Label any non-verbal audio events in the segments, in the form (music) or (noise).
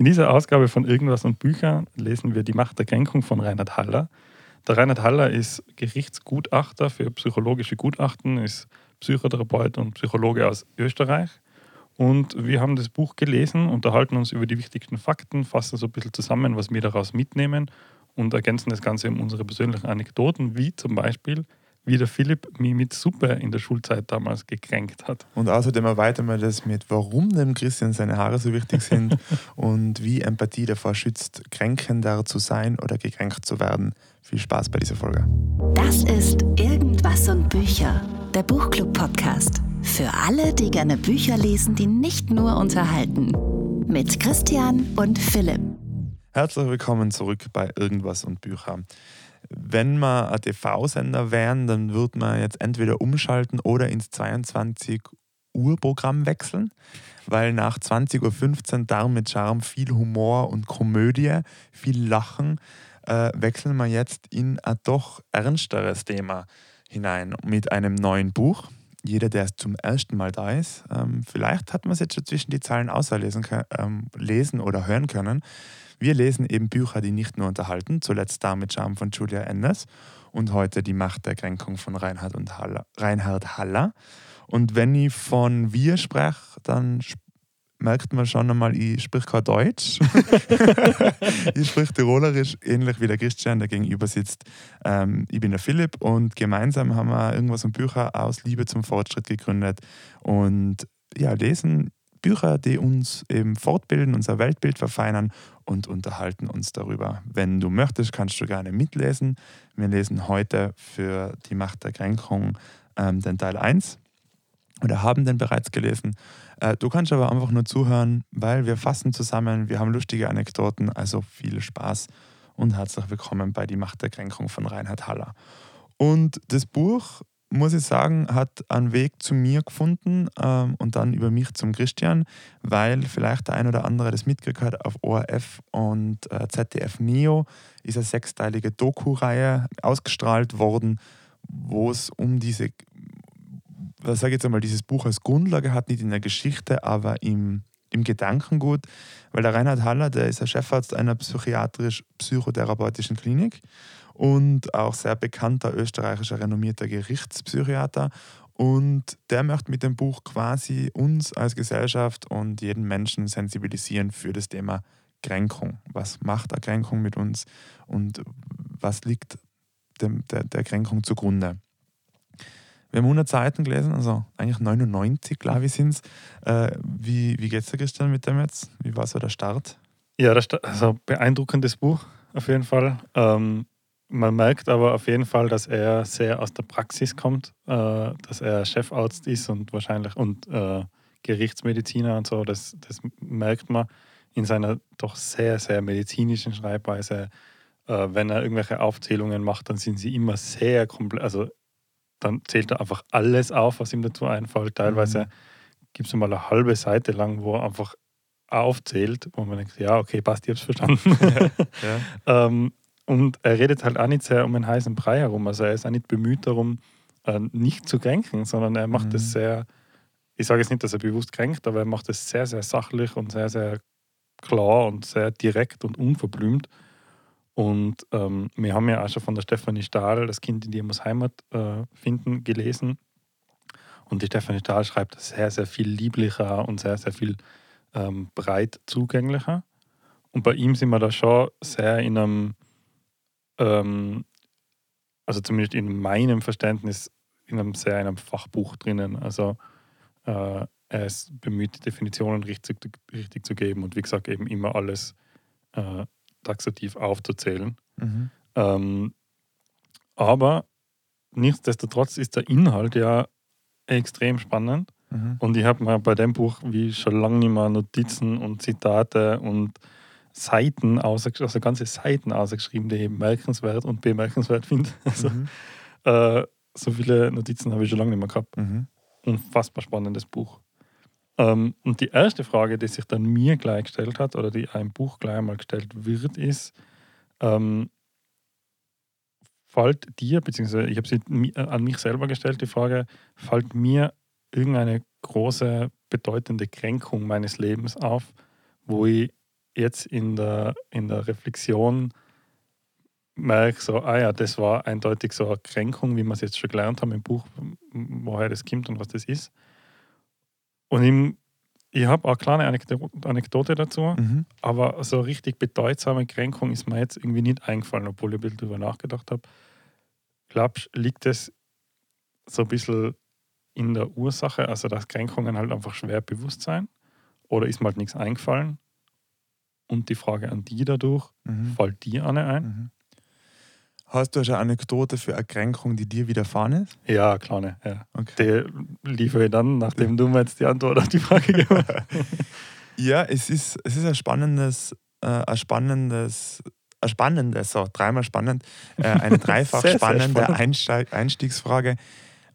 In dieser Ausgabe von Irgendwas und Büchern lesen wir Die Macht der Kränkung von Reinhard Haller. Der Reinhard Haller ist Gerichtsgutachter für psychologische Gutachten, ist Psychotherapeut und Psychologe aus Österreich. Und wir haben das Buch gelesen, unterhalten uns über die wichtigsten Fakten, fassen so ein bisschen zusammen, was wir daraus mitnehmen und ergänzen das Ganze um unsere persönlichen Anekdoten, wie zum Beispiel, wie der Philipp mich mit Suppe in der Schulzeit damals gekränkt hat. Und außerdem erweitern wir das mit, warum dem Christian seine Haare so wichtig sind (laughs) und wie Empathie davor schützt, kränkender zu sein oder gekränkt zu werden. Viel Spaß bei dieser Folge. Das ist Irgendwas und Bücher, der Buchclub-Podcast. Für alle, die gerne Bücher lesen, die nicht nur unterhalten. Mit Christian und Philipp. Herzlich willkommen zurück bei Irgendwas und Bücher. Wenn wir ein TV-Sender wären, dann würde man jetzt entweder umschalten oder ins 22 Uhr Programm wechseln, weil nach 20.15 Uhr Darm mit Charme viel Humor und Komödie, viel Lachen, äh, wechseln wir jetzt in ein doch ernsteres Thema hinein mit einem neuen Buch. Jeder, der zum ersten Mal da ist, ähm, vielleicht hat man es jetzt schon zwischen die Zeilen auslesen ähm, lesen oder hören können. Wir lesen eben Bücher, die nicht nur unterhalten, zuletzt da mit Charme von Julia Enders und heute Die Macht der Kränkung von Reinhard, und Haller, Reinhard Haller. Und wenn ich von wir spreche, dann merkt man schon einmal, ich spreche kein Deutsch. (laughs) ich spreche Tirolerisch, ähnlich wie der Christian, der gegenüber sitzt. Ähm, ich bin der Philipp und gemeinsam haben wir irgendwas um Bücher aus Liebe zum Fortschritt gegründet und ja, lesen Bücher, die uns eben fortbilden, unser Weltbild verfeinern und unterhalten uns darüber. Wenn du möchtest, kannst du gerne mitlesen. Wir lesen heute für die Macht der Kränkung ähm, den Teil 1 oder haben den bereits gelesen. Äh, du kannst aber einfach nur zuhören, weil wir fassen zusammen, wir haben lustige Anekdoten, also viel Spaß und herzlich willkommen bei Die Macht der Kränkung von Reinhard Haller. Und das Buch, muss ich sagen, hat einen Weg zu mir gefunden ähm, und dann über mich zum Christian, weil vielleicht der ein oder andere das mitgekriegt hat, auf ORF und äh, ZDF Neo ist eine sechsteilige Doku-Reihe ausgestrahlt worden, wo es um diese sage ich jetzt einmal, dieses Buch als Grundlage hat, nicht in der Geschichte, aber im, im Gedankengut, weil der Reinhard Haller, der ist der Chefarzt einer psychiatrisch-psychotherapeutischen Klinik und auch sehr bekannter österreichischer renommierter Gerichtspsychiater. Und der möchte mit dem Buch quasi uns als Gesellschaft und jeden Menschen sensibilisieren für das Thema Kränkung. Was macht Erkränkung mit uns und was liegt dem, der, der Kränkung zugrunde? Wir haben 100 Seiten gelesen, also eigentlich 99, glaube ich, sind es. Äh, wie wie geht es dir, Christian, mit dem jetzt? Wie war so der Start? Ja, das also beeindruckendes Buch auf jeden Fall. Ähm, man merkt aber auf jeden Fall, dass er sehr aus der Praxis kommt, äh, dass er Chefarzt ist und wahrscheinlich und äh, Gerichtsmediziner und so. Das, das merkt man in seiner doch sehr, sehr medizinischen Schreibweise. Äh, wenn er irgendwelche Aufzählungen macht, dann sind sie immer sehr komplex, also dann zählt er einfach alles auf, was ihm dazu einfällt. Teilweise mhm. gibt es mal eine halbe Seite lang, wo er einfach aufzählt, wo man denkt, ja, okay, passt, ich hab's verstanden. (laughs) ja. (laughs) ähm, und er redet halt auch nicht sehr um einen heißen Brei herum. Also er ist auch nicht bemüht darum, äh, nicht zu kränken, sondern er macht es mhm. sehr, ich sage jetzt nicht, dass er bewusst kränkt, aber er macht es sehr, sehr sachlich und sehr, sehr klar und sehr direkt und unverblümt. Und ähm, wir haben ja auch schon von der Stefanie Stahl, das Kind in dir muss Heimat äh, finden, gelesen. Und die Stefanie Stahl schreibt sehr, sehr viel lieblicher und sehr, sehr viel ähm, breit zugänglicher. Und bei ihm sind wir da schon sehr in einem, ähm, also zumindest in meinem Verständnis, in einem sehr in einem Fachbuch drinnen. Also äh, er ist bemüht, Definitionen richtig, richtig zu geben und wie gesagt eben immer alles äh, taxativ aufzuzählen. Mhm. Ähm, aber nichtsdestotrotz ist der Inhalt ja extrem spannend. Mhm. Und ich habe mir bei dem Buch wie schon lange nicht mehr Notizen und Zitate und Seiten, ausgeschrieben, also ganze Seiten ausgeschrieben, die ich merkenswert und bemerkenswert finde. (laughs) Also, mhm. äh, so viele Notizen habe ich schon lange nicht mehr gehabt. Mhm. Unfassbar spannendes Buch. Ähm, und die erste Frage, die sich dann mir gleich gestellt hat, oder die einem Buch gleich einmal gestellt wird, ist, ähm, fällt dir, beziehungsweise ich habe sie äh, an mich selber gestellt, die Frage, fällt mir irgendeine große, bedeutende Kränkung meines Lebens auf, wo ich jetzt in der, in der Reflexion merke, so, ah ja, das war eindeutig so eine Kränkung, wie wir es jetzt schon gelernt haben im Buch, woher das kommt und was das ist. Und ich, ich habe auch eine kleine Anekdote dazu, Mhm. aber so richtig bedeutsame Kränkung ist mir jetzt irgendwie nicht eingefallen, obwohl ich ein bisschen drüber nachgedacht habe. Glaubst du, liegt es so ein bisschen in der Ursache, also dass Kränkungen halt einfach schwer bewusst sein? Oder ist mir halt nichts eingefallen? Und die Frage an die dadurch, Mhm. fällt dir eine ein? Mhm. Hast du schon eine Anekdote für eine Kränkung, die dir widerfahren ist? Ja, kleine, ja. Okay. Die liefere ich dann, nachdem du mir jetzt die Antwort auf die Frage gegeben hast. (laughs) Ja, es ist, es ist ein spannendes, äh, ein spannendes, ein spannendes, so dreimal spannend, äh, eine (laughs) dreifach Sehr, sehr spannende spannend. Einsteig, Einstiegsfrage,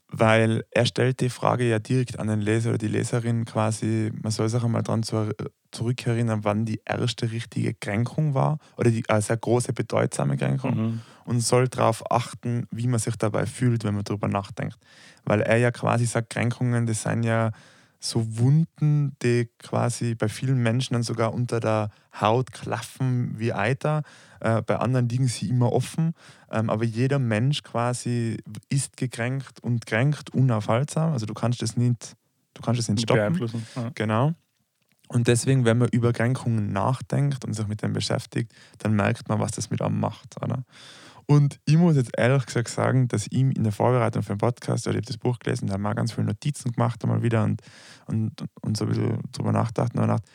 weil er stellt die Frage ja direkt an den Leser oder die Leserin quasi, man soll sich einmal daran zu, zurückerinnern, wann die erste richtige Kränkung war oder die äh, sehr große, bedeutsame Kränkung Mhm. und soll darauf achten, wie man sich dabei fühlt, wenn man darüber nachdenkt. Weil er ja quasi sagt, Kränkungen, das sind ja so Wunden, die quasi bei vielen Menschen dann sogar unter der Haut klaffen wie Eiter. Äh, bei anderen liegen sie immer offen. Ähm, aber jeder Mensch quasi ist gekränkt und kränkt unaufhaltsam. Also du kannst das nicht, du kannst das nicht stoppen. beeinflussen. Ja. Genau. Und deswegen, wenn man über Kränkungen nachdenkt und sich mit dem beschäftigt, dann merkt man, was das mit einem macht. Oder? Und ich muss jetzt ehrlich gesagt sagen, dass ich in der Vorbereitung für den Podcast, oder ich habe das Buch gelesen, da habe mal ganz viele Notizen gemacht einmal wieder und, und, und so ein bisschen drüber nachgedacht und habe gedacht,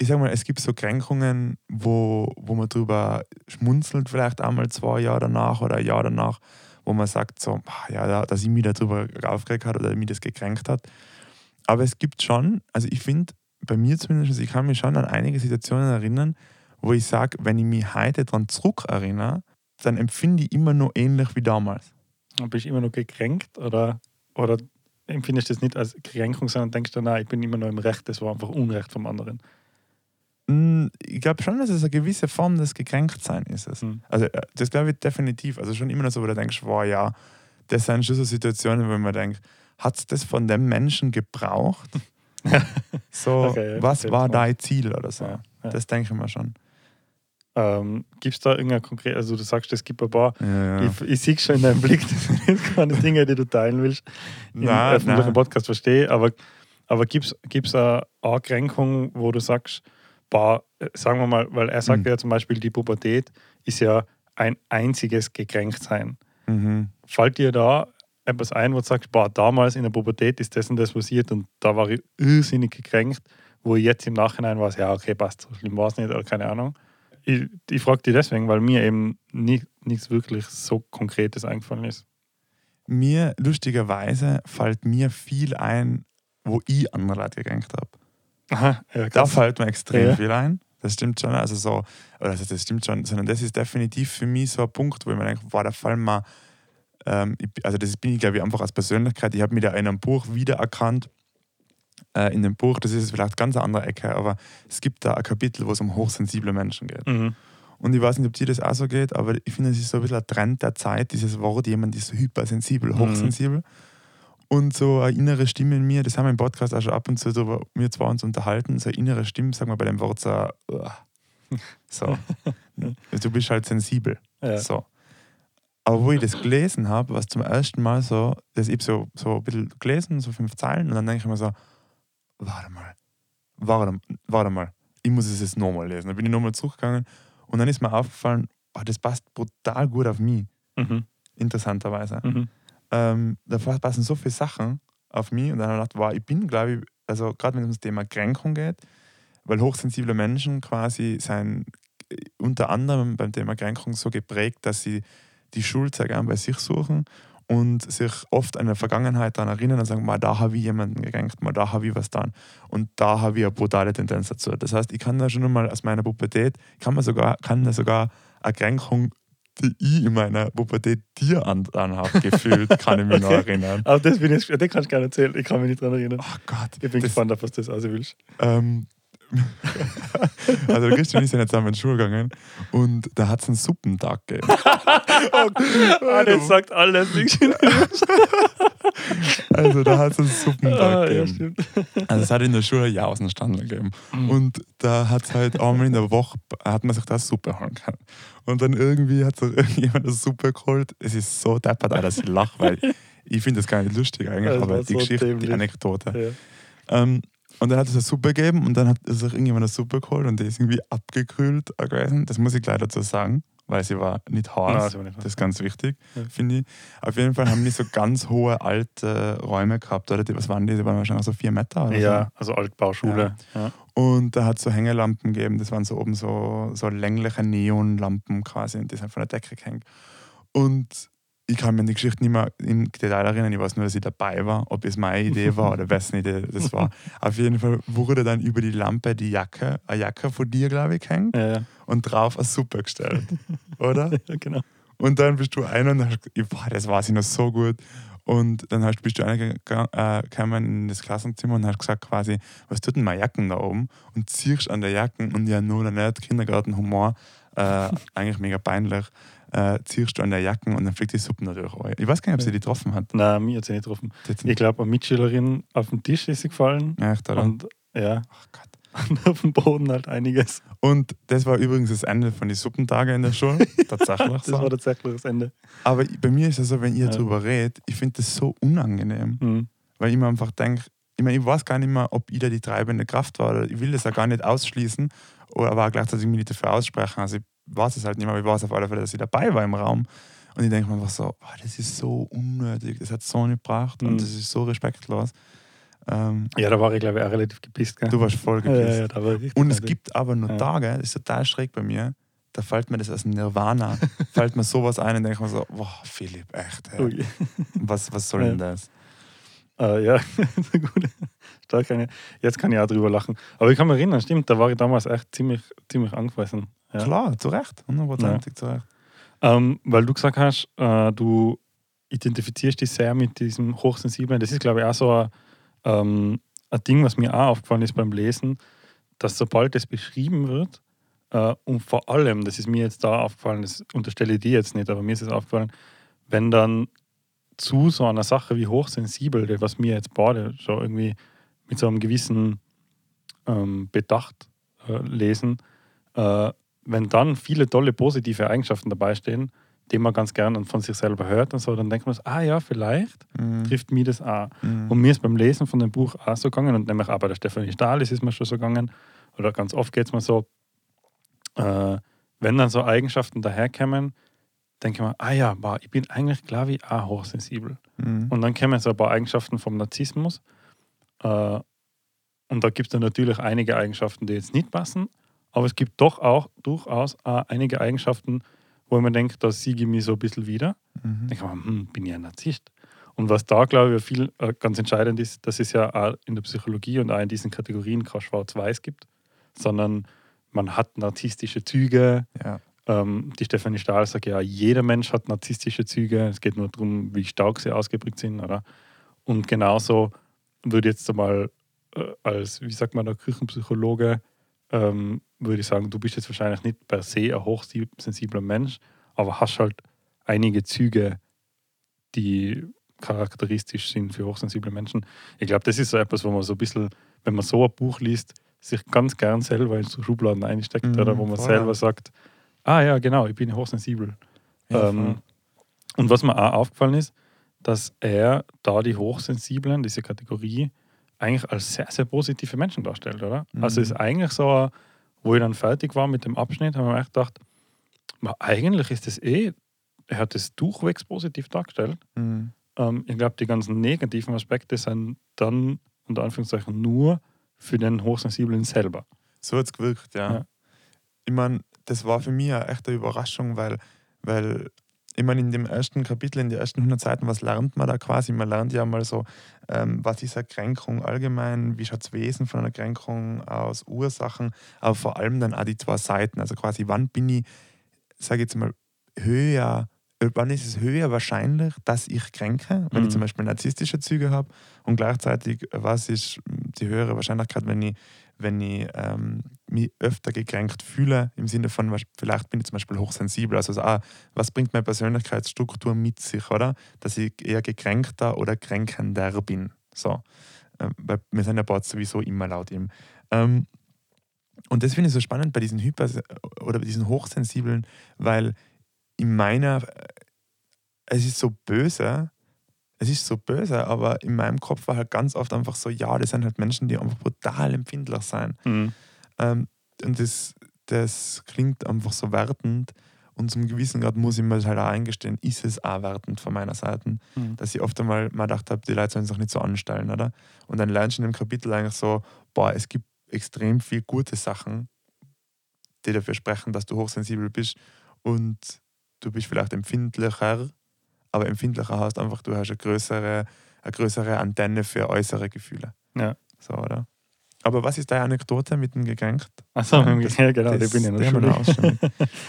ich sage mal, es gibt so Kränkungen, wo, wo man drüber schmunzelt, vielleicht einmal zwei Jahre danach oder ein Jahr danach, wo man sagt, so, ja, da- dass ich mich darüber aufgeregt hat oder mich das gekränkt hat. Aber es gibt schon, also ich finde, bei mir zumindest, ich kann mich schon an einige Situationen erinnern, wo ich sage, wenn ich mich heute daran zurückerinnere, dann empfinde ich immer nur ähnlich wie damals. Und Bist du immer noch gekränkt oder, oder empfindest du das nicht als Kränkung, sondern denkst du, nein, ich bin immer noch im Recht, das war einfach Unrecht vom anderen. Mm, Ich glaube schon, dass es eine gewisse Form des Gekränktsein ist. Es. Mhm. Also äh, das glaube ich definitiv. Also schon immer noch so, wo du denkst, wow, ja, das sind schon so Situationen, wo man denkt, hat es das von dem Menschen gebraucht? (laughs) so, Okay, ja, was war dein Ziel oder so? Ja, ja. Das denke ich mir schon. Ähm, Gibt es da irgendein konkret, also du sagst, es gibt ein paar, ich, ich sehe schon in deinem Blick, (laughs) das sind keine Dinge, die du teilen willst im Nein, öffentlichen nein. Podcast, verstehe, aber, aber gibt es eine Kränkung, wo du sagst, boah, äh, sagen wir mal, weil er sagt Mhm. ja zum Beispiel, die Pubertät ist ja ein einziges Gekränktsein. Mhm. Fällt dir da etwas ein, wo du sagst, boah, damals in der Pubertät ist das und das passiert und da war ich irrsinnig gekränkt, wo ich jetzt im Nachhinein war, ja, okay, passt, so schlimm war es nicht oder keine Ahnung. Ich, ich frage dich deswegen, weil mir eben nie, nichts wirklich so Konkretes eingefallen ist. Mir, lustigerweise, fällt mir viel ein, wo ich andere Leute gekränkt habe. Aha, ja, Da fällt mir extrem Ja. viel ein. Das stimmt schon. Also so, oder also das stimmt schon, sondern das ist definitiv für mich so ein Punkt, wo ich mir denke, wow, da fallen mir, ähm, also das bin ich, glaube ich, einfach als Persönlichkeit. Ich habe mich da in einem Buch wiedererkannt. Äh, in dem Buch, das ist vielleicht ganz eine andere Ecke, aber es gibt da ein Kapitel, wo es um hochsensible Menschen geht. Mhm. Und ich weiß nicht, ob dir das auch so geht, aber ich finde, es ist so ein bisschen ein Trend der Zeit, dieses Wort, jemand ist so hypersensibel, Mhm. Und so eine innere Stimme in mir, das haben wir im Podcast auch schon ab und zu darüber, wir zwei uns unterhalten, so eine innere Stimme, sagen wir bei dem Wort so, so. (laughs) du bist halt sensibel. Ja. So. Aber wo ich das gelesen habe, war es zum ersten Mal so, dass ich so, so ein bisschen gelesen, so fünf Zeilen, und dann denke ich mir so, warte mal, warte, warte mal, ich muss es jetzt nochmal lesen. Dann bin ich nochmal zurückgegangen und dann ist mir aufgefallen, oh, das passt brutal gut auf mich, Mhm. interessanterweise. Mhm. Ähm, da passen so viele Sachen auf mich und dann habe ich gedacht, wow, ich bin, glaube ich, also gerade wenn es ums Thema Kränkung geht, weil hochsensible Menschen quasi sind äh, unter anderem beim Thema Kränkung so geprägt, dass sie die Schuld sehr gern bei sich suchen und sich oft an der Vergangenheit daran erinnern und sagen, mal da habe ich jemanden gekränkt, mal da habe ich was getan und da habe ich eine brutale Tendenz dazu. Das heißt, ich kann da schon mal aus meiner Pubertät, kann man sogar, kann da sogar eine Kränkung, die ich in meiner Pubertät dir an, habe, gefühlt, kann ich mich (laughs) noch Okay. erinnern. Aber das, bin ich, das kannst du gerne erzählen, ich kann mich nicht daran erinnern. Oh Gott. Ich bin das, gespannt, auf was das also willst. Ähm, (laughs) also der Christian ist ja jetzt zusammen in die Schule gegangen und da hat es einen Suppentag gegeben. (laughs) ah, das sagt alles. Also da hat es einen Suppentag ah, gegeben. Also es hat in der Schule ja Außenstandler gegeben. Mhm. Und da hat es halt einmal in der Woche, hat man sich da Suppe holen können. Und dann irgendwie hat sich irgendjemand eine Suppe geholt. Es ist so deppert, dass ich lache, weil ich finde das gar nicht lustig eigentlich, aber die so Geschichte, dämlich. die Anekdote. Ja. Ähm, und dann hat es eine Suppe gegeben und dann hat sich irgendjemand eine Suppe geholt und die ist irgendwie abgekühlt gewesen. Das muss ich gleich dazu sagen, weil sie war nicht heiß. Nein, das ist ganz wichtig, Ja. finde ich. Auf jeden Fall haben die so ganz hohe alte Räume gehabt, oder? Die, was waren die? Die waren wahrscheinlich so vier Meter oder ja, also Altbauschule. Ja. so. Und da hat es so Hängelampen gegeben, das waren so oben so, so längliche Neonlampen quasi und die sind von der Decke gehängt. Und ich kann mir an die Geschichte nicht mehr im Detail erinnern, ich weiß nur, dass ich dabei war, ob es meine Idee war oder wessen Idee das war. (laughs) Auf jeden Fall wurde dann über die Lampe die Jacke, eine Jacke von dir, glaube ich, gehängt Ja, ja. und drauf eine Suppe gestellt. Oder? (laughs) ja, genau. Und dann bist du einer und hast gesagt, boah, das weiß ich noch so gut. Und dann hast, bist du gega- äh, in das Klassenzimmer und hast gesagt quasi, was tut denn meine Jacken da oben? Und ziehst an der Jacken und ja nur nicht Kindergartenhumor, äh, (laughs) eigentlich mega peinlich, äh, ziehst du an der Jacken und dann fliegt die Suppe natürlich rein. Ich weiß gar nicht, ob sie die getroffen hat. Nein, mir hat sie nicht getroffen. Ich glaube, eine Mitschülerin auf dem Tisch ist sie gefallen. Echt, oder? Und ja, Ach Gott. und (laughs) auf dem Boden halt einiges. Und das war übrigens das Ende von den Suppentagen in der Schule. (laughs) Tatsächlich. Das war tatsächlich das Ende. Aber bei mir ist es so, wenn ihr Ja. darüber redet, ich finde das so unangenehm. Mhm. weil ich mir einfach denke, ich meine, ich weiß gar nicht mehr, ob ich da die treibende Kraft war. Oder ich will das ja gar nicht ausschließen, oder aber auch gleichzeitig mich nicht dafür aussprechen. Also ich weiß es halt nicht mehr, aber ich weiß auf alle Fälle, dass ich dabei war im Raum. Und ich denke mir einfach so, boah, das ist so unnötig, das hat so nicht gebracht Mhm. und das ist so respektlos. Ähm, Ja, da war ich, glaube ich, auch relativ gepisst. Gell? du warst voll ja, ja, gepisst. ja, da war Und es gibt aber nur Ja. Tage, das ist total schräg bei mir, da fällt mir das als Nirvana, (laughs) fällt mir sowas ein und denke mir so, boah, Philipp, echt, ey, Ui. (laughs) was, was soll Ja. denn das? Äh, ja, (laughs) gut. Stark eine. Jetzt kann ich auch drüber lachen. Aber ich kann mich erinnern, stimmt, da war ich damals echt ziemlich, ziemlich angefressen. Ja. Klar, zu Recht, hundertprozentig zu Recht. Ähm, weil du gesagt hast, äh, du identifizierst dich sehr mit diesem Hochsensiblen. Das ist, glaube ich, auch so ein, ähm, ein Ding, was mir auch aufgefallen ist beim Lesen, dass sobald es beschrieben wird, äh, und vor allem, das ist mir jetzt da aufgefallen, das unterstelle ich dir jetzt nicht, aber mir ist es aufgefallen, wenn dann zu so einer Sache wie hochsensibel, das, was mir jetzt beide schon irgendwie mit so einem gewissen ähm, Bedacht äh, lesen, äh, wenn dann viele tolle positive Eigenschaften dabei stehen, die man ganz gern von sich selber hört und so, dann denkt man so, ah ja, vielleicht Mhm. trifft mir das auch. Mhm. Und mir ist beim Lesen von dem Buch auch so gegangen, und nämlich auch bei der Stefanie Stahl ist es mir schon so gegangen, oder ganz oft geht es mir so, äh, wenn dann so Eigenschaften daherkommen, denke ich mir, ah ja, boah, ich bin eigentlich, glaube ich, auch hochsensibel. Mhm. Und dann kommen so ein paar Eigenschaften vom Narzissmus. Äh, und da gibt es dann natürlich einige Eigenschaften, die jetzt nicht passen. Aber es gibt doch auch durchaus auch einige Eigenschaften, wo mir denke, da siege ich mich so ein bisschen wieder. Mhm. denke ich mir, hm, bin ich ein Narzisst? Und was da, glaube ich, viel äh, ganz entscheidend ist, dass es ja auch in der Psychologie und auch in diesen Kategorien kein Schwarz-Weiß gibt, sondern man hat narzisstische Züge. Ja. Ähm, die Stefanie Stahl sagt ja, jeder Mensch hat narzisstische Züge. Es geht nur darum, wie stark sie ausgeprägt sind. Oder? Und genauso würde ich jetzt einmal äh, als, wie sagt man, der Küchenpsychologe, ähm, würde ich sagen, du bist jetzt wahrscheinlich nicht per se ein hochsensibler Mensch, aber hast halt einige Züge, die charakteristisch sind für hochsensible Menschen. Ich glaube, das ist so etwas, wo man so ein bisschen, wenn man so ein Buch liest, sich ganz gern selber in so Schubladen einsteckt, Mhm, oder wo man voll. selber sagt, ah ja, genau, ich bin hochsensibel. Ja, ähm, und was mir auch aufgefallen ist, dass er da die Hochsensiblen, diese Kategorie, eigentlich als sehr, sehr positive Menschen darstellt, oder? Mhm. Also es ist eigentlich so, wo ich dann fertig war mit dem Abschnitt, habe ich mir echt gedacht, "Ma, eigentlich ist das eh, er hat es durchwegs positiv dargestellt. Mhm. Ähm, ich glaube, die ganzen negativen Aspekte sind dann unter Anführungszeichen nur für den Hochsensiblen selber. So hat es gewirkt, ja. Ja. Ich meine, das war für mich eine echte Überraschung, weil, weil ich meine, in dem ersten Kapitel, in den ersten 100 Seiten, was lernt man da quasi? Man lernt ja mal so, ähm, was ist eine Kränkung allgemein, wie schaut das Wesen von einer Kränkung aus, Ursachen, aber vor allem dann auch die zwei Seiten. Also quasi, wann bin ich, sage ich jetzt mal, höher, äh, wann ist es höher wahrscheinlich, dass ich kränke, wenn ich Mhm. zum Beispiel narzisstische Züge habe und gleichzeitig, was ist die höhere Wahrscheinlichkeit, wenn ich wenn ich ähm, mich öfter gekränkt fühle, im Sinne von, vielleicht bin ich zum Beispiel hochsensibel, also so, ah, was bringt meine Persönlichkeitsstruktur mit sich, oder? Dass ich eher gekränkter oder kränkender bin. So. Ähm, weil wir sind ja beide sowieso immer laut ihm. Ähm, und das finde ich so spannend bei diesen Hyper- oder diesen Hochsensiblen, weil in meiner, äh, es ist so böse, es ist so böse, aber in meinem Kopf war halt ganz oft einfach so, ja, das sind halt Menschen, die einfach brutal empfindlich sind. Mhm. Ähm, und das, das klingt einfach so wertend. Und zum gewissen Grad muss ich mir halt auch eingestehen, ist es auch wertend von meiner Seite, mhm. dass ich oft einmal mal gedacht habe, die Leute sollen sich nicht so anstellen, oder? Und dann lernst du in dem Kapitel eigentlich so, boah, es gibt extrem viele gute Sachen, die dafür sprechen, dass du hochsensibel bist und du bist vielleicht empfindlicher, aber empfindlicher heißt einfach, du hast eine größere, eine größere Antenne für äußere Gefühle. Ja. So, oder? Aber was ist deine Anekdote mit dem gekränkt? Achso, ja, ja, genau, das, die bin ich noch schon.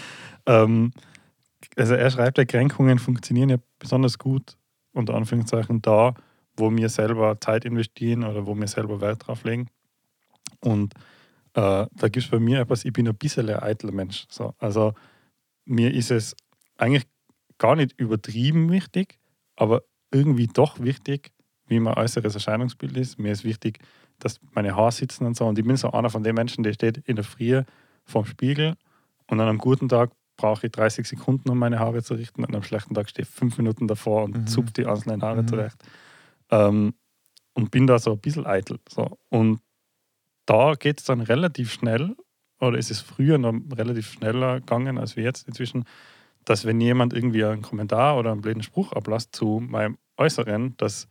(laughs) ähm, also er schreibt, ja, Kränkungen funktionieren ja besonders gut, unter Anführungszeichen, da, wo wir selber Zeit investieren oder wo wir selber Wert drauf legen. Und äh, da gibt es bei mir etwas, ich bin ein bisschen ein eitler Mensch. So. Also mir ist es eigentlich gar nicht übertrieben wichtig, aber irgendwie doch wichtig, wie mein äußeres Erscheinungsbild ist. Mir ist wichtig, dass meine Haare sitzen und so. Und ich bin so einer von den Menschen, der steht in der Früh vorm Spiegel und an einem guten Tag brauche ich 30 Sekunden, um meine Haare zu richten. Und einem schlechten Tag stehe ich fünf Minuten davor und mhm. zupfe die einzelnen Haare mhm. zurecht. Ähm, und bin da so ein bisschen eitel. So. Und da geht es dann relativ schnell, oder ist es früher noch relativ schneller gegangen als wir jetzt inzwischen, dass wenn jemand irgendwie einen Kommentar oder einen blöden Spruch ablässt zu meinem Äußeren, dass,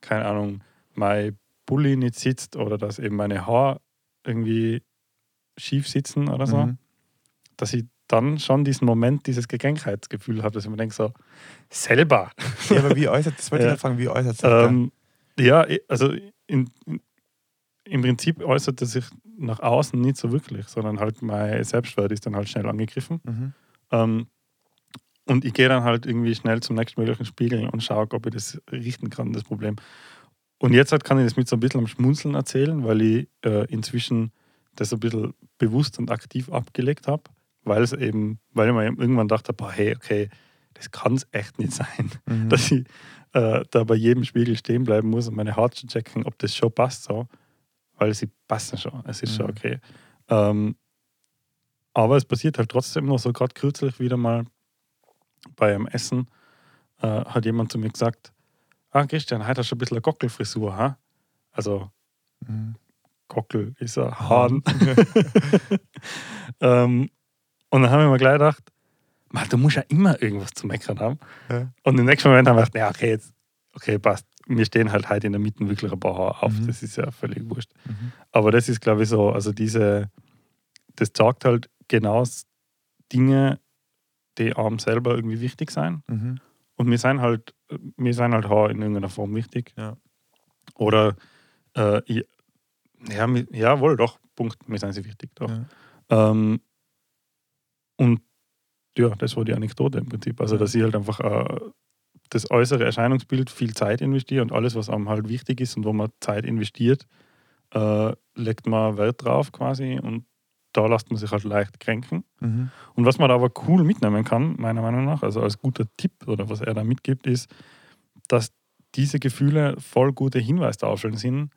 keine Ahnung, mein Bulli nicht sitzt oder dass eben meine Haare irgendwie schief sitzen oder so, mhm. dass ich dann schon diesen Moment, dieses Gekränktheitsgefühl habe, dass ich mir denke, so, selber. Ja, aber wie äußert, das wollte ich ja. fragen, wie äußert sich ähm, Ja, also in, in, im Prinzip äußert es sich nach außen nicht so wirklich, sondern halt mein Selbstwert ist dann halt schnell angegriffen. Mhm. Ähm, und ich gehe dann halt irgendwie schnell zum nächstmöglichen Spiegel und schaue, ob ich das richten kann, das Problem. Und jetzt halt kann ich das mit so ein bisschen am Schmunzeln erzählen, weil ich äh, inzwischen das ein bisschen bewusst und aktiv abgelegt habe, weil es eben, weil ich mir irgendwann dachte, boah, hey, okay, das kann es echt nicht sein, (laughs) mhm. dass ich äh, da bei jedem Spiegel stehen bleiben muss und meine Haut zu checken, ob das schon passt so, weil sie passen schon, es ist mhm. schon okay. Ähm, aber es passiert halt trotzdem noch so, gerade kürzlich wieder mal bei einem Essen äh, hat jemand zu mir gesagt, ah Christian, heute hast du ein bisschen eine Gockelfrisur, ha? Also mhm. Gockel ist ein Hahn. (laughs) ähm, und dann haben wir mir gleich gedacht, man, du musst ja immer irgendwas zu meckern haben. Ja. Und im nächsten Moment haben wir gedacht, ja, okay, jetzt, okay, passt. Wir stehen halt heute in der Mitte wirklich ein paar Haare auf. Mhm. Das ist ja völlig wurscht. Mhm. Aber das ist, glaube ich, so, also diese, das sagt halt genau Dinge, die einem selber irgendwie wichtig sein. Mhm. Und mir sind halt, mir sind halt in irgendeiner Form wichtig. Ja. Oder äh, ich, ja, ja, wohl, doch, Punkt, mir sind sie wichtig. Doch. Ja. Ähm, und ja, das war die Anekdote im Prinzip. Also, dass ich halt einfach äh, das äußere Erscheinungsbild viel Zeit investiere und alles, was einem halt wichtig ist und wo man Zeit investiert, äh, legt man Wert drauf quasi und da lässt man sich halt leicht kränken. Mhm. Und was man da aber cool mitnehmen kann, meiner Meinung nach, also als guter Tipp oder was er da mitgibt, ist, dass diese Gefühle voll gute Hinweistaufeln sind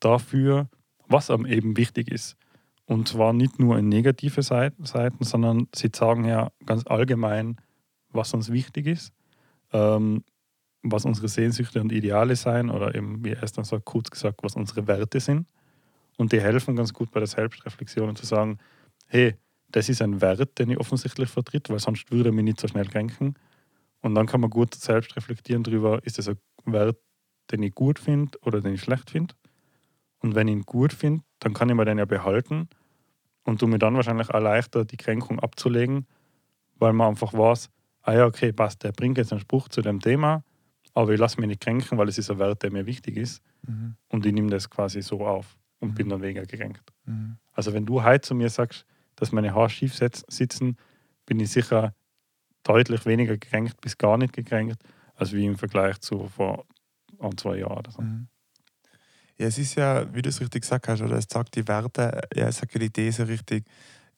dafür, was einem eben wichtig ist. Und zwar nicht nur in negative Seiten, sondern sie sagen ja ganz allgemein, was uns wichtig ist, ähm, was unsere Sehnsüchte und Ideale sein oder eben, wie er es dann sagt, kurz gesagt, was unsere Werte sind. Und die helfen ganz gut bei der Selbstreflexion und zu sagen, hey, das ist ein Wert, den ich offensichtlich vertritt, weil sonst würde er mich nicht so schnell kränken. Und dann kann man gut selbst reflektieren darüber, ist das ein Wert, den ich gut finde oder den ich schlecht finde. Und wenn ich ihn gut finde, dann kann ich mir den ja behalten und tu mir dann wahrscheinlich auch leichter, die Kränkung abzulegen, weil man einfach weiß, ah ja, okay, passt, der bringt jetzt einen Spruch zu dem Thema, aber ich lasse mich nicht kränken, weil es ist ein Wert, der mir wichtig ist. Mhm. Und ich nehme das quasi so auf und mhm. bin dann weniger gekränkt. Mhm. Also wenn du heute zu mir sagst, dass meine Haare schief sitzen, bin ich sicher deutlich weniger gekränkt bis gar nicht gekränkt, als wie im Vergleich zu vor ein, zwei Jahren oder so. Mhm. Ja, es ist ja, wie du es richtig gesagt hast, oder es sagt die Werte, ja, es sagt ja die These richtig,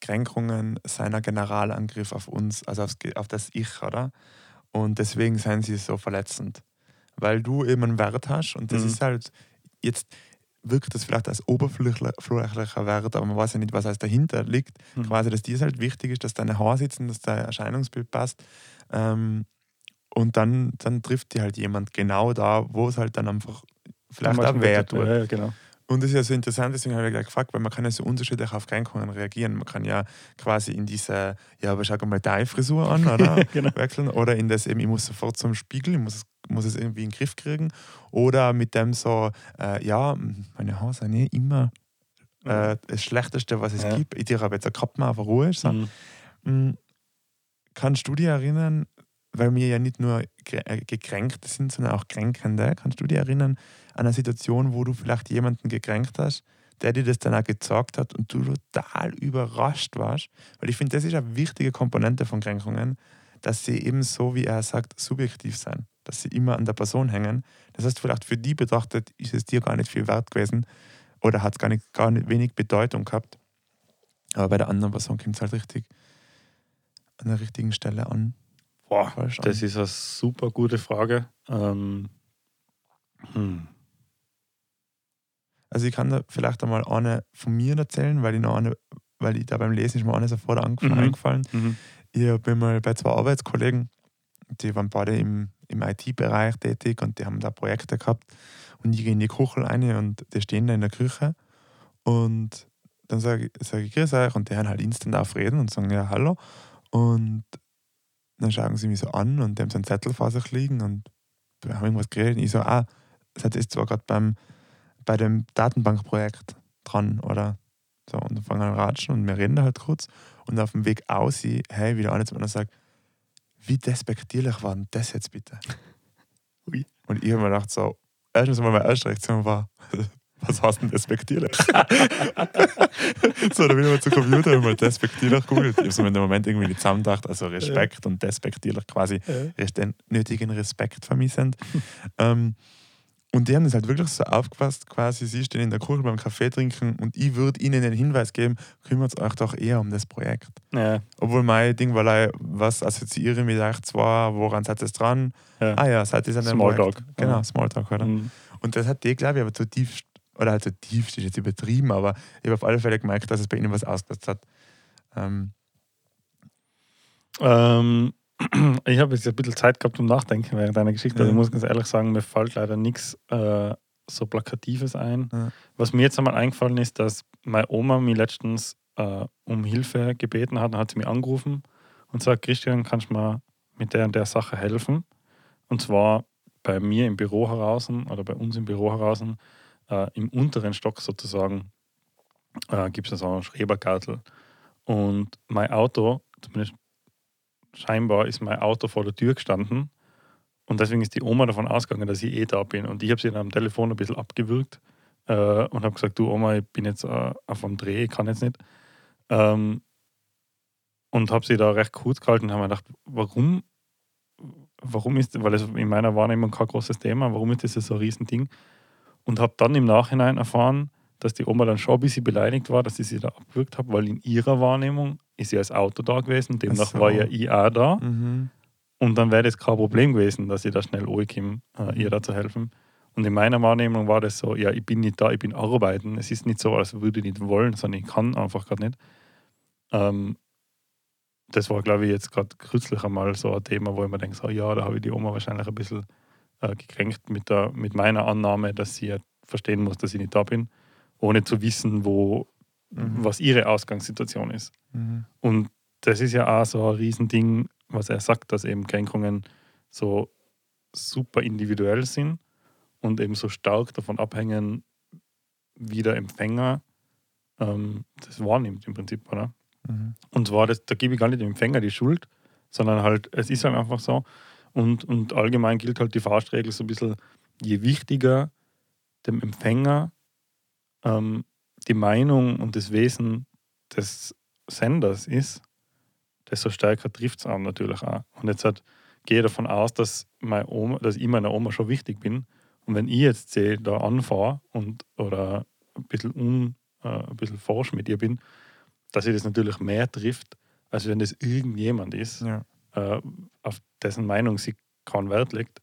Kränkungen seiner Generalangriff auf uns, also aufs, auf das Ich, oder? Und deswegen seien sie so verletzend. Weil du eben einen Wert hast und das Mhm. ist halt, jetzt wirkt das vielleicht als oberflächlicher Wert, aber man weiß ja nicht, was alles dahinter liegt. Mhm. Quasi, dass dir es halt wichtig ist, dass deine Haare sitzen, dass dein Erscheinungsbild passt. Ähm, und dann, dann trifft dir halt jemand genau da, wo es halt dann einfach vielleicht auch wert wird. Ja, ja, genau. Und das ist ja so interessant, deswegen habe ich gleich gefragt, weil man kann ja so unterschiedlich auf Kränkungen reagieren. Man kann ja quasi in diese, ja, aber schau mal deine Frisur an, oder? (laughs) genau. Wechseln. Oder in das eben, ich muss sofort zum Spiegel, ich muss es, muss es irgendwie in den Griff kriegen. Oder mit dem so, äh, ja, meine Haare sind eh immer äh, das Schlechteste, was es Ja. gibt. Ich aber jetzt eine Kappe auf Ruhe. So. Mhm. Mm, Kannst du dich erinnern, weil wir ja nicht nur äh, Gekränkte sind, sondern auch Kränkende, kannst du dich erinnern an eine Situation, wo du vielleicht jemanden gekränkt hast, der dir das dann auch gezeigt hat und du total überrascht warst? Weil ich finde, das ist eine wichtige Komponente von Kränkungen, dass sie eben so, wie er sagt, subjektiv sein. Dass sie immer an der Person hängen. Das heißt, vielleicht für die betrachtet ist es dir gar nicht viel wert gewesen oder hat es gar, nicht, gar nicht wenig Bedeutung gehabt. Aber bei der anderen Person kommt es halt richtig an der richtigen Stelle an. Boah, Falsch das an. ist eine super gute Frage. Ähm, hm. Also ich kann da vielleicht einmal eine von mir erzählen, weil ich noch eine, weil ich da beim Lesen ist mir eine sofort angef- Mhm. eingefallen. Mhm. Ich bin mal bei zwei Arbeitskollegen, die waren beide im, im IT-Bereich tätig und die haben da Projekte gehabt. Und ich gehe in die Küche rein und die stehen da in der Küche. Und dann sage ich, sag ich, grüß euch. Und die hören halt instant aufreden und sagen, ja, hallo. Und dann schauen sie mich so an und die haben so einen Zettel vor sich liegen und wir haben irgendwas geredet. Und ich so, ah, seid ihr zwar gerade bei dem Datenbankprojekt dran oder so. Und dann fangen wir an ratschen und wir reden da halt kurz. Und auf dem Weg aus, ich, hey, wieder einer zu mir sagt, wie despektierlich war denn das jetzt bitte? (laughs) Ui. Und ich habe mir gedacht, so, erstens mal meine erste Reaktion war, (laughs) was heißt denn despektierlich? (laughs) so, dann bin ich mal zu Computer und mal despektierlich gegoogelt. Ich habe so in dem Moment irgendwie nicht zusammengedacht, also Respekt und despektierlich quasi Rest- den nötigen Respekt vermissend. ähm, und die haben das halt wirklich so aufgefasst, quasi, sie stehen in der Küche beim Kaffee trinken und ich würde ihnen den Hinweis geben, kümmert euch doch eher um das Projekt. Ja, Obwohl mein Ding war, like, was assoziiere ich mit euch zwar, woran seid ihr dran? ja. Ah ja, seid ihr an dem Smalltalk. Genau, Smalltalk, oder? Mhm. Und das hat die, glaube ich, aber zutiefst, oder halt zutiefst ist jetzt übertrieben, aber ich habe auf alle Fälle gemerkt, dass es bei ihnen was ausgelöst hat. Ähm, Ähm, ich habe jetzt ein bisschen Zeit gehabt zum Nachdenken während deiner Geschichte. Also Ja. ich muss ganz ehrlich sagen, mir fällt leider nichts äh, so Plakatives ein. Ja. Was mir jetzt einmal eingefallen ist, dass meine Oma mich letztens äh, um Hilfe gebeten hat. Dann hat sie mich angerufen und sagt, Christian, kannst du mir mit der und der Sache helfen? Und zwar bei mir im Büro heraus oder bei uns im Büro heraus, äh, im unteren Stock sozusagen, äh, gibt es so einen Schrebergartel. Und mein Auto, zumindest scheinbar ist mein Auto vor der Tür gestanden und deswegen ist die Oma davon ausgegangen, dass ich eh da bin. Und ich habe sie dann am Telefon ein bisschen abgewürgt äh, und habe gesagt, du Oma, ich bin jetzt äh, auf dem Dreh, ich kann jetzt nicht. Ähm, und habe sie da recht kurz gehalten und habe mir gedacht, warum, warum ist, weil es in meiner Wahrnehmung kein großes Thema, warum ist das so ein Riesending? Und habe dann im Nachhinein erfahren, dass die Oma dann schon ein bisschen beleidigt war, dass ich sie da abgewürgt habe, weil in ihrer Wahrnehmung ist sie als Auto da gewesen, demnach so. war ja ich auch da. mhm. Und dann wäre das kein Problem gewesen, dass ich da schnell ankomme, äh, ihr da zu helfen. Und in meiner Wahrnehmung war das so, ja, ich bin nicht da, ich bin arbeiten. Es ist nicht so, als würde ich nicht wollen, sondern ich kann einfach gerade nicht. Ähm, das war, glaube ich, jetzt gerade kürzlich einmal so ein Thema, wo ich mir denke, so, ja, da habe ich die Oma wahrscheinlich ein bisschen äh, gekränkt mit, der, mit meiner Annahme, dass sie ja verstehen muss, dass ich nicht da bin, ohne zu wissen, wo, Mhm. was ihre Ausgangssituation ist. Mhm. Und das ist ja auch so ein Riesending, was er sagt, dass eben Kränkungen so super individuell sind und eben so stark davon abhängen, wie der Empfänger ähm, das wahrnimmt im Prinzip, oder? Mhm. Und zwar, das, da gebe ich gar nicht dem Empfänger die Schuld, sondern halt, es ist halt einfach so. Und, und allgemein gilt halt die Faustregel so ein bisschen, je wichtiger dem Empfänger ähm, die Meinung und das Wesen des Senders ist, desto stärker trifft es einen natürlich auch. Und jetzt halt, gehe ich davon aus, dass, meine Oma, dass ich meiner Oma schon wichtig bin Und wenn ich jetzt sie da anfahre und oder ein bisschen, un, äh, ein bisschen forsch mit ihr bin, dass sie das natürlich mehr trifft, als wenn das irgendjemand ist, Ja. äh, auf dessen Meinung sie keinen Wert legt,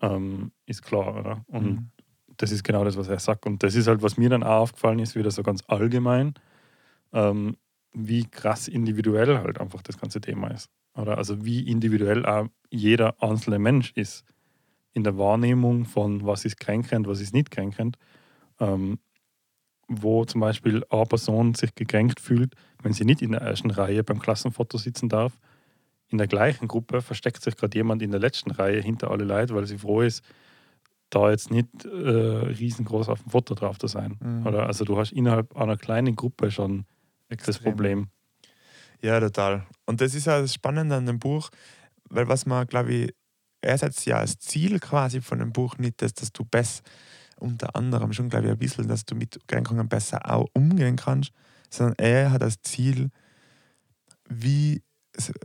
ähm, ist klar, oder? Und Mhm. Das ist genau das, was er sagt. Und das ist halt, was mir dann auch aufgefallen ist, wieder so ganz allgemein, ähm, wie krass individuell halt einfach das ganze Thema ist. Oder also wie individuell auch jeder einzelne Mensch ist in der Wahrnehmung von, was ist kränkend, was ist nicht kränkend. Ähm, wo zum Beispiel eine Person sich gekränkt fühlt, wenn sie nicht in der ersten Reihe beim Klassenfoto sitzen darf. In der gleichen Gruppe versteckt sich gerade jemand in der letzten Reihe hinter alle Leute, weil sie froh ist, da jetzt nicht äh, riesengroß auf dem Foto drauf zu sein. Mhm. Oder also du hast innerhalb einer kleinen Gruppe schon das Extrem. Problem. Ja, total. Und das ist ja das Spannende an dem Buch, weil was man, glaube ich, er setzt ja als Ziel quasi von dem Buch nicht, dass, dass du besser, unter anderem schon, glaube ich, ein bisschen, dass du mit Kränkungen besser auch umgehen kannst, sondern er hat als Ziel, wie,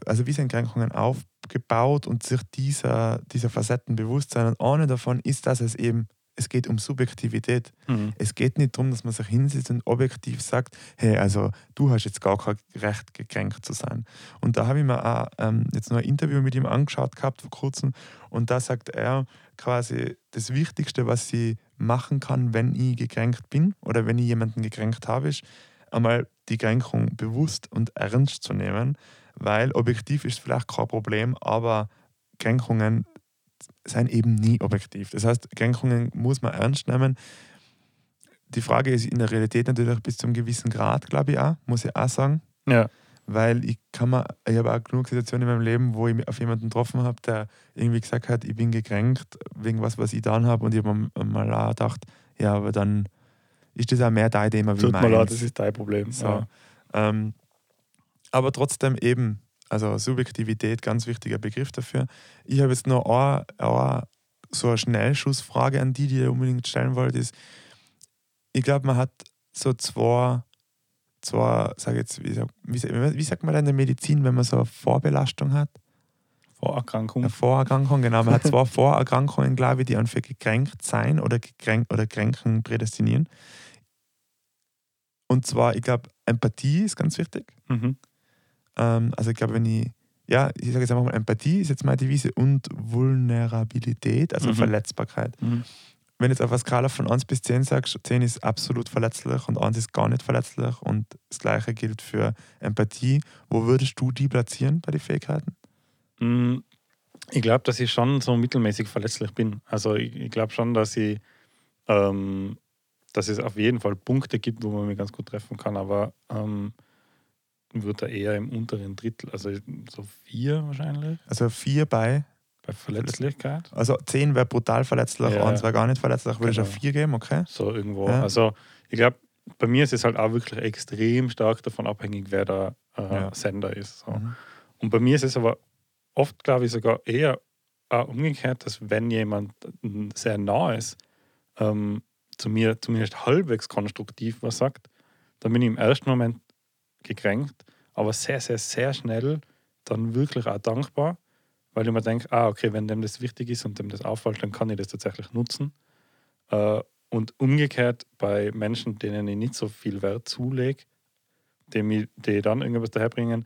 also wie sind Kränkungen aufgebaut und sich dieser, dieser Facetten bewusst sein. Und eine davon ist, dass es eben, es geht um Subjektivität. Mhm. Es geht nicht darum, dass man sich hinsetzt und objektiv sagt, hey, also du hast jetzt gar kein Recht, gekränkt zu sein. Und da habe ich mir auch ähm, jetzt noch ein Interview mit ihm angeschaut gehabt vor kurzem und da sagt er quasi, das Wichtigste, was ich machen kann, wenn ich gekränkt bin oder wenn ich jemanden gekränkt habe, ist einmal die Kränkung bewusst und ernst zu nehmen, weil objektiv ist vielleicht kein Problem, aber Kränkungen sind eben nie objektiv. Das heißt, Kränkungen muss man ernst nehmen. Die Frage ist in der Realität natürlich bis zu einem gewissen Grad, glaube ich auch, muss ich auch sagen. Ja. Weil ich kann mir, ich habe auch genug Situationen in meinem Leben, wo ich mich auf jemanden getroffen habe, der irgendwie gesagt hat, ich bin gekränkt wegen was, was ich getan habe. Und ich habe mir mal auch gedacht, ja, aber dann ist das auch mehr dein Thema wie Tut mir meins. leid, das ist dein Problem. So. Ja. Ähm, aber trotzdem eben, also Subjektivität, ganz wichtiger Begriff dafür. Ich habe jetzt noch eine, eine, so eine Schnellschussfrage an die, die ihr unbedingt stellen wollt, ist, ich glaube, man hat so zwei, zwei sag jetzt, wie, wie, wie sagt man denn in der Medizin, wenn man so eine Vorbelastung hat? Vorerkrankung. Eine Vorerkrankung, genau. Man hat zwei (laughs) Vorerkrankungen, glaube ich, die einfach gekränkt sein oder, gekränkt, oder kränken prädestinieren. Und zwar, ich glaube, Empathie ist ganz wichtig. Mhm. Ähm, also ich glaube, wenn ich, ja, ich sage jetzt einfach mal, Empathie ist jetzt meine Devise und Vulnerabilität, also Mhm. Verletzbarkeit. Mhm. Wenn du jetzt auf einer Skala von 1 bis 10 sagst, 10 ist absolut verletzlich und 1 ist gar nicht verletzlich und das gleiche gilt für Empathie, wo würdest du die platzieren bei den Fähigkeiten? Mm, Ich glaube, dass ich schon so mittelmäßig verletzlich bin. Also ich, ich glaube schon, dass ich ähm, dass es auf jeden Fall Punkte gibt, wo man mich ganz gut treffen kann, aber ähm, würde eher im unteren Drittel, also so vier wahrscheinlich Also 4 bei, bei Verletzlichkeit. also 10 wäre brutal verletzlich, Ja. 1 wäre gar nicht verletzlich, würde ich Genau. auf 4 geben, okay? So irgendwo. Ja. Also ich glaube, bei mir ist es halt auch wirklich extrem stark davon abhängig, wer der äh, Ja. Sender ist. So. Mhm. Und bei mir ist es aber oft, glaube ich, sogar eher auch umgekehrt, dass wenn jemand sehr nah ist, ähm, zu mir zumindest halbwegs konstruktiv was sagt, dann bin ich im ersten Moment gekränkt, aber sehr, sehr, sehr schnell dann wirklich auch dankbar, weil ich mir denke, ah, okay, wenn dem das wichtig ist und dem das auffällt, dann kann ich das tatsächlich nutzen. Äh, und umgekehrt bei Menschen, denen ich nicht so viel Wert zulege, die, die dann irgendwas daherbringen,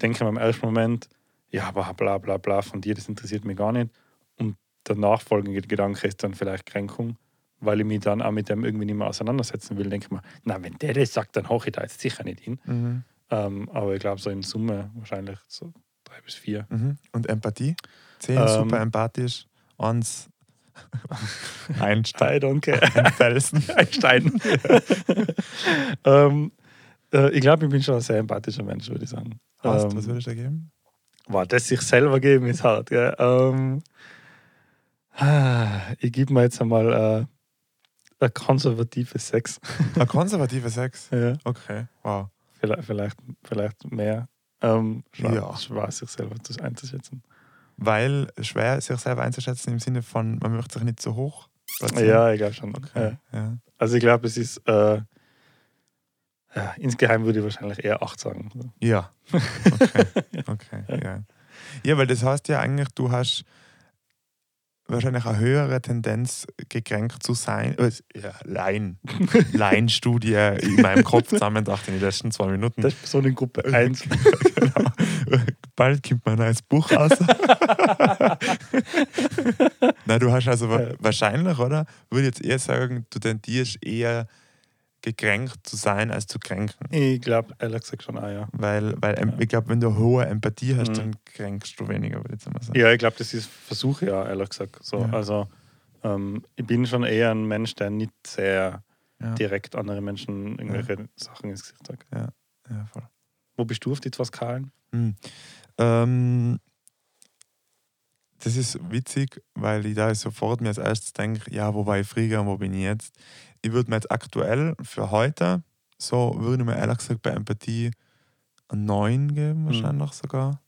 denke ich mir im ersten Moment, ja, bla bla bla, von dir, das interessiert mich gar nicht. Und der nachfolgende Gedanke ist dann vielleicht Kränkung, weil ich mich dann auch mit dem irgendwie nicht mehr auseinandersetzen will. Denke ich mir, na, wenn der das sagt, dann hoche ich da jetzt sicher nicht hin. Mhm. Ähm, aber ich glaube, so in Summe wahrscheinlich so drei bis vier. Mhm. Und Empathie? 10 Ähm, super empathisch, 1 (laughs) Einstein. I don't care. Ein Felsen. (laughs) Einstein. (laughs) ähm, äh, ich glaube, ich bin schon ein sehr empathischer Mensch, würde ich sagen. Hast, ähm, was würdest du da geben? War das sich selber geben ist hart. Gell? Ähm, ah, ich gebe mir jetzt einmal äh, ein konservatives Sex. (laughs) Ein konservativer Sex. ja, Okay, wow. vielleicht, vielleicht, vielleicht mehr. Ähm, schwer, Ja. schwer, sich selber zu- einzuschätzen. Weil schwer sich selber einzuschätzen im Sinne von, man möchte sich nicht zu hoch platzieren. Ja, glaube schon. Okay. Ja. Ja. Also ich glaube, es ist äh, ja, insgeheim würde ich wahrscheinlich eher 8 sagen. Ja. Okay. okay. (laughs) ja. ja, weil das heißt ja eigentlich, du hast wahrscheinlich eine höhere Tendenz, gekränkt zu sein. Äh, ja, Laien. (laughs) Laienstudie in meinem Kopf zusammendacht in den letzten zwei Minuten. Das ist Personengruppe 1. (laughs) genau. Bald kommt mein neues Buch raus. (laughs) Na, du hast also wahrscheinlich, oder? Würde jetzt eher sagen, du tendierst eher gekränkt zu sein, als zu kränken. Ich glaube, ehrlich gesagt schon, ah ja. Weil, weil Ja. ich glaube, wenn du hohe Empathie hast, Mhm. dann kränkst du weniger, würde ich jetzt mal sagen. Ja, ich glaube, das ist Versuche ja, ehrlich gesagt. So, Ja. Also ähm, ich bin schon eher ein Mensch, der nicht sehr Ja. direkt andere Menschen irgendwelche Sachen ins Gesicht sagt. Ja, voll. Wo bist du auf die zwei Skalen? Hm. Ähm, das ist witzig, weil ich da sofort mir als erstes denke, ja, wo war ich früher und wo bin ich jetzt? Ich würde mir jetzt aktuell für heute, so würde ich mir ehrlich gesagt bei Empathie einen 9 geben, wahrscheinlich sogar.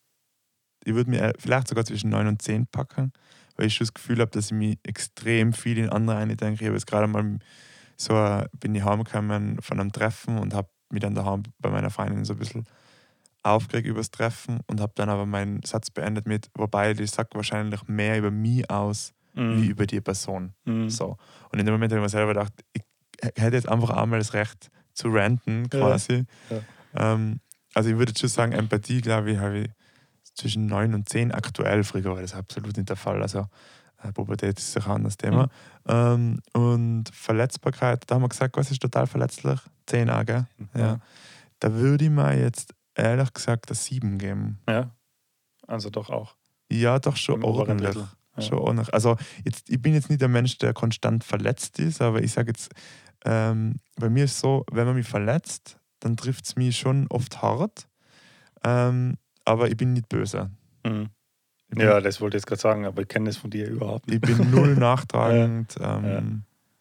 Ich würde mir vielleicht sogar zwischen 9 und 10 packen, weil ich schon das Gefühl habe, dass ich mich extrem viel in andere eindenke. Ich habe jetzt gerade mal so, äh, bin ich heimgekommen von einem Treffen und habe mich dann daheim bei meiner Freundin so ein bisschen aufgeregt übers Treffen und habe dann aber meinen Satz beendet mit, wobei ich sage wahrscheinlich mehr über mich aus, wie über die Person. Mhm. So. Und in dem Moment habe ich mir selber gedacht, ich hätte jetzt einfach einmal das Recht zu ranten, Ja. quasi. Ja. Ähm, also ich würde jetzt schon sagen, Empathie, glaube ich, habe ich zwischen 9 und 10 aktuell. Früher war das absolut nicht der Fall. Also äh, Pubertät ist sicher ein anderes Thema. Ähm, und Verletzbarkeit, da haben wir gesagt, was ist total verletzlich? 10 auch, gell? Ja. Da würde ich mir jetzt ehrlich gesagt eine 7 geben. ja. Also doch auch. Ja, doch schon Im ordentlich. Ja. Schon ordentlich. Also jetzt, ich bin jetzt nicht der Mensch, der konstant verletzt ist, aber ich sage jetzt, ähm, bei mir ist so, wenn man mich verletzt, dann trifft es mich schon oft hart. Ähm, aber ich bin nicht böse. Mhm. Bin, Ja, das wollte ich jetzt gerade sagen, aber ich kenne das von dir überhaupt nicht. ich bin null (laughs) nachtragend. Ähm, Ja.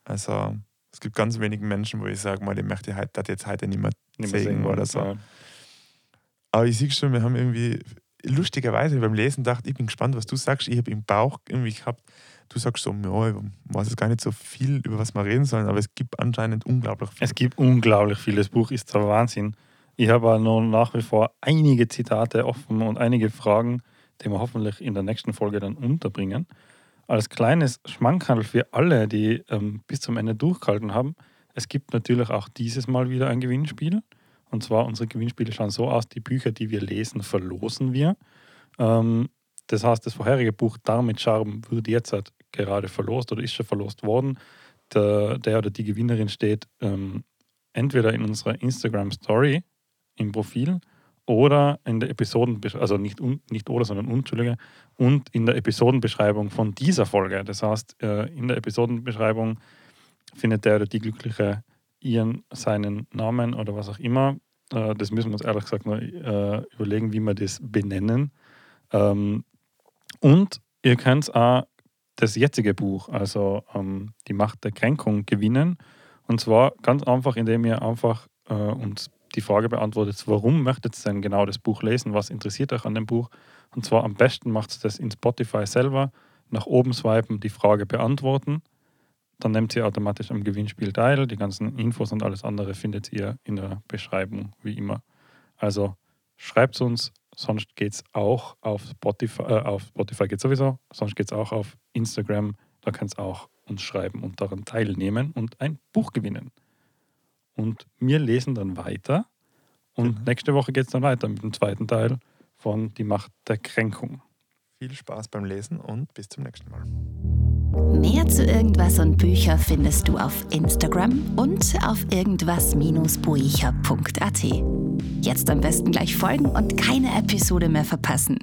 Also es gibt ganz wenige Menschen, wo ich sage, mal, ich möchte halt, das jetzt heute nicht mehr Nicht mehr sehen oder so. Ja. Aber ich sehe schon, wir haben irgendwie, lustigerweise beim Lesen gedacht, ich bin gespannt, was du sagst. Ich habe im Bauch irgendwie gehabt, du sagst so, ja, ich weiß jetzt gar nicht so viel, über was wir reden sollen, aber es gibt anscheinend unglaublich viel. Es gibt unglaublich viel. Das Buch ist der Wahnsinn. Ich habe aber noch nach wie vor einige Zitate offen und einige Fragen, die wir hoffentlich in der nächsten Folge dann unterbringen. Als kleines Schmankerl für alle, die ähm, bis zum Ende durchgehalten haben, es gibt natürlich auch dieses Mal wieder ein Gewinnspiel. Und zwar unsere Gewinnspiele schauen so aus, die Bücher, die wir lesen, verlosen wir. Ähm, das heißt, das vorherige Buch Darm mit Charme wird jetzt halt gerade verlost oder ist schon verlost worden. Der, der oder die Gewinnerin steht ähm, entweder in unserer Instagram Story im Profil oder in der Episodenbeschreibung, also nicht, nicht oder, sondern Entschuldige, und in der Episodenbeschreibung von dieser Folge. Das heißt, äh, in der Episodenbeschreibung findet der oder die Glückliche ihren, seinen Namen oder was auch immer. Äh, das müssen wir uns ehrlich gesagt noch äh, überlegen, wie wir das benennen. Ähm, und ihr könnt auch das jetzige Buch, also ähm, Die Macht der Kränkung, gewinnen. Und zwar ganz einfach, indem ihr einfach äh, uns die Frage beantwortet, warum möchtet ihr denn genau das Buch lesen? Was interessiert euch an dem Buch? Und zwar am besten macht es das in Spotify selber. Nach oben swipen, die Frage beantworten. Dann nehmt ihr automatisch am Gewinnspiel teil. Die ganzen Infos und alles andere findet ihr in der Beschreibung, wie immer. Also schreibt es uns, sonst geht es auch auf Spotify, äh, auf Spotify geht sowieso, sonst geht es auch auf Instagram, da könnt ihr auch uns schreiben und daran teilnehmen und ein Buch gewinnen. Und wir lesen dann weiter und Genau. nächste Woche geht es dann weiter mit dem zweiten Teil von Die Macht der Kränkung. Viel Spaß beim Lesen und bis zum nächsten Mal. Mehr zu irgendwas und Bücher findest du auf Instagram und auf irgendwas-buecher.at. Jetzt am besten gleich folgen und keine Episode mehr verpassen.